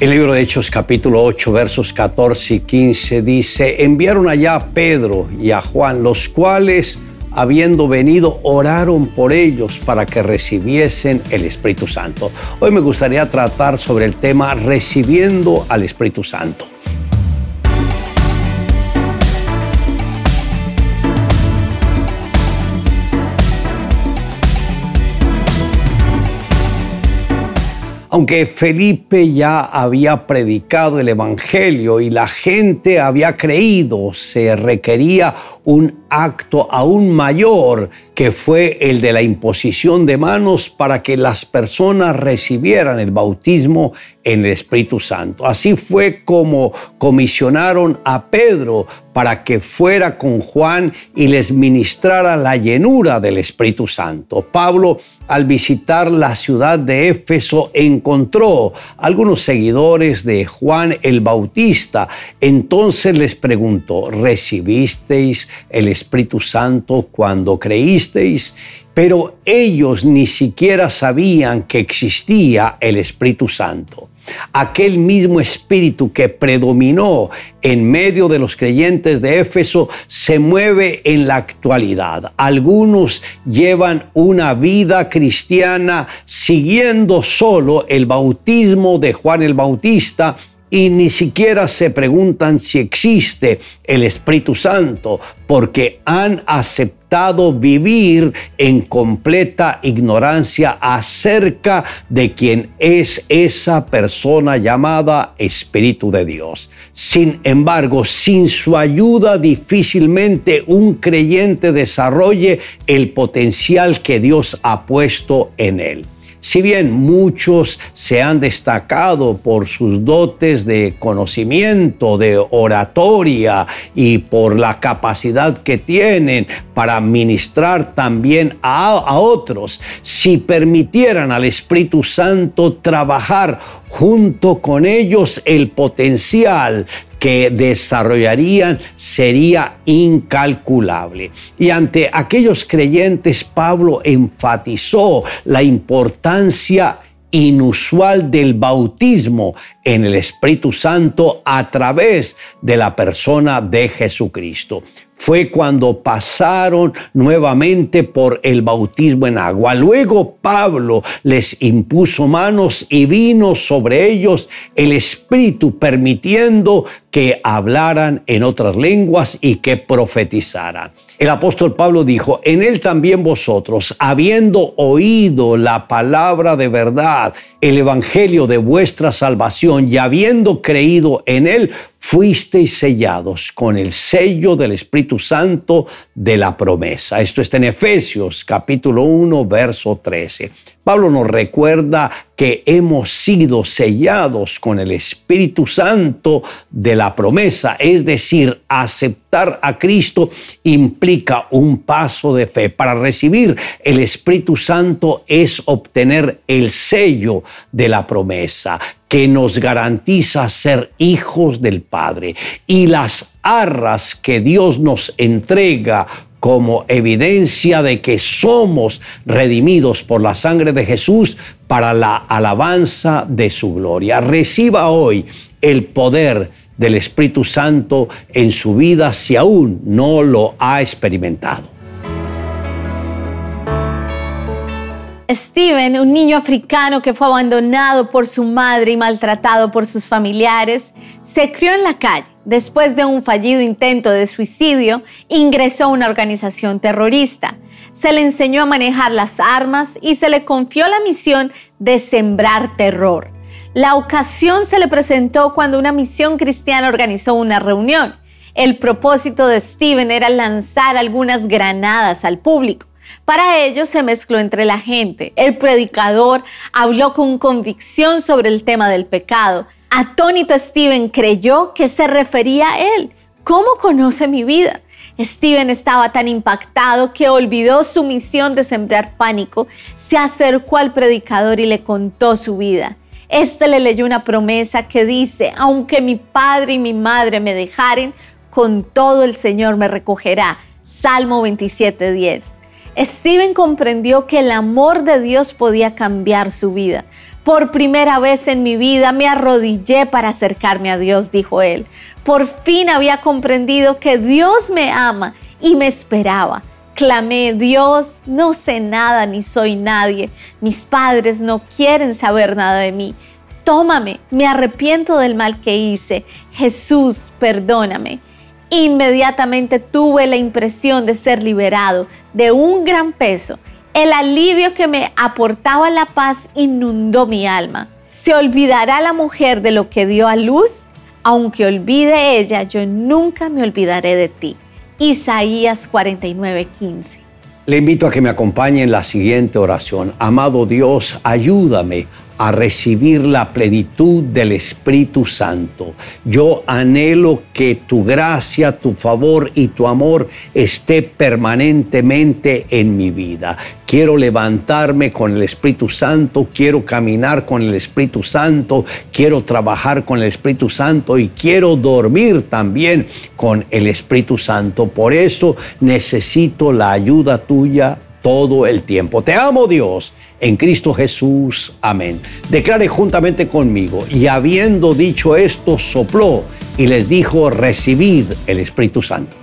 El libro de Hechos capítulo 8 versos 14 y 15 dice, enviaron allá a Pedro y a Juan, los cuales, habiendo venido, oraron por ellos para que recibiesen el Espíritu Santo. Hoy me gustaría tratar sobre el tema recibiendo al Espíritu Santo. Aunque Felipe ya había predicado el Evangelio y la gente había creído, se requería un acto aún mayor que fue el de la imposición de manos para que las personas recibieran el bautismo en el Espíritu Santo. Así fue como comisionaron a Pedro para que fuera con Juan y les ministrara la llenura del Espíritu Santo. Pablo, al visitar la ciudad de Éfeso, encontró algunos seguidores de Juan el Bautista. Entonces les preguntó, ¿recibisteis el Espíritu Santo cuando creísteis, pero ellos ni siquiera sabían que existía el Espíritu Santo. Aquel mismo espíritu que predominó en medio de los creyentes de Éfeso se mueve en la actualidad. Algunos llevan una vida cristiana siguiendo solo el bautismo de Juan el Bautista y ni siquiera se preguntan si existe el Espíritu Santo porque han aceptado vivir en completa ignorancia acerca de quién es esa persona llamada Espíritu de Dios. Sin embargo, sin su ayuda difícilmente un creyente desarrolle el potencial que Dios ha puesto en él. Si bien muchos se han destacado por sus dotes de conocimiento, de oratoria y por la capacidad que tienen para ministrar también a, otros, si permitieran al Espíritu Santo trabajar junto con ellos el potencial que desarrollarían sería incalculable. Y ante aquellos creyentes, Pablo enfatizó la importancia inusual del bautismo en el Espíritu Santo a través de la persona de Jesucristo fue cuando pasaron nuevamente por el bautismo en agua. Luego Pablo les impuso manos y vino sobre ellos el Espíritu, permitiendo que hablaran en otras lenguas y que profetizaran. El apóstol Pablo dijo, en él también vosotros, habiendo oído la palabra de verdad, el evangelio de vuestra salvación y habiendo creído en él, fuisteis sellados con el sello del Espíritu Santo de la promesa. Esto está en Efesios capítulo 1, verso 13. Pablo nos recuerda que hemos sido sellados con el Espíritu Santo de la promesa, es decir, aceptar a Cristo implica un paso de fe. Para recibir el Espíritu Santo es obtener el sello de la promesa que nos garantiza ser hijos del Padre y las arras que Dios nos entrega como evidencia de que somos redimidos por la sangre de Jesús para la alabanza de su gloria. Reciba hoy el poder del Espíritu Santo en su vida si aún no lo ha experimentado. Steven, un niño africano que fue abandonado por su madre y maltratado por sus familiares, se crió en la calle. Después de un fallido intento de suicidio, ingresó a una organización terrorista. Se le enseñó a manejar las armas y se le confió la misión de sembrar terror. La ocasión se le presentó cuando una misión cristiana organizó una reunión. El propósito de Steven era lanzar algunas granadas al público. Para ello se mezcló entre la gente. El predicador habló con convicción sobre el tema del pecado. Atónito Steven creyó que se refería a él. ¿Cómo conoce mi vida? Steven estaba tan impactado que olvidó su misión de sembrar pánico, se acercó al predicador y le contó su vida. Este le leyó una promesa que dice, aunque mi padre y mi madre me dejaren, con todo el Señor me recogerá. Salmo 27.10. Steven comprendió que el amor de Dios podía cambiar su vida. Por primera vez en mi vida me arrodillé para acercarme a Dios, dijo él. Por fin había comprendido que Dios me ama y me esperaba. Clamé, Dios, no sé nada ni soy nadie. Mis padres no quieren saber nada de mí. Tómame, me arrepiento del mal que hice. Jesús, perdóname. Inmediatamente tuve la impresión de ser liberado de un gran peso el alivio que me aportaba la paz inundó mi alma. ¿Se olvidará la mujer de lo que dio a luz? Aunque olvide ella, yo nunca me olvidaré de ti. Isaías 49:15. Le invito a que me acompañe en la siguiente oración. Amado Dios, ayúdame a recibir la plenitud del Espíritu Santo. Yo anhelo que tu gracia, tu favor y tu amor esté permanentemente en mi vida. Quiero levantarme con el Espíritu Santo, quiero caminar con el Espíritu Santo, quiero trabajar con el Espíritu Santo y quiero dormir también con el Espíritu Santo. Por eso necesito la ayuda tuya todo el tiempo. Te amo Dios en Cristo Jesús. Amén. Declare juntamente conmigo, y habiendo dicho esto, sopló y les dijo, recibid el Espíritu Santo.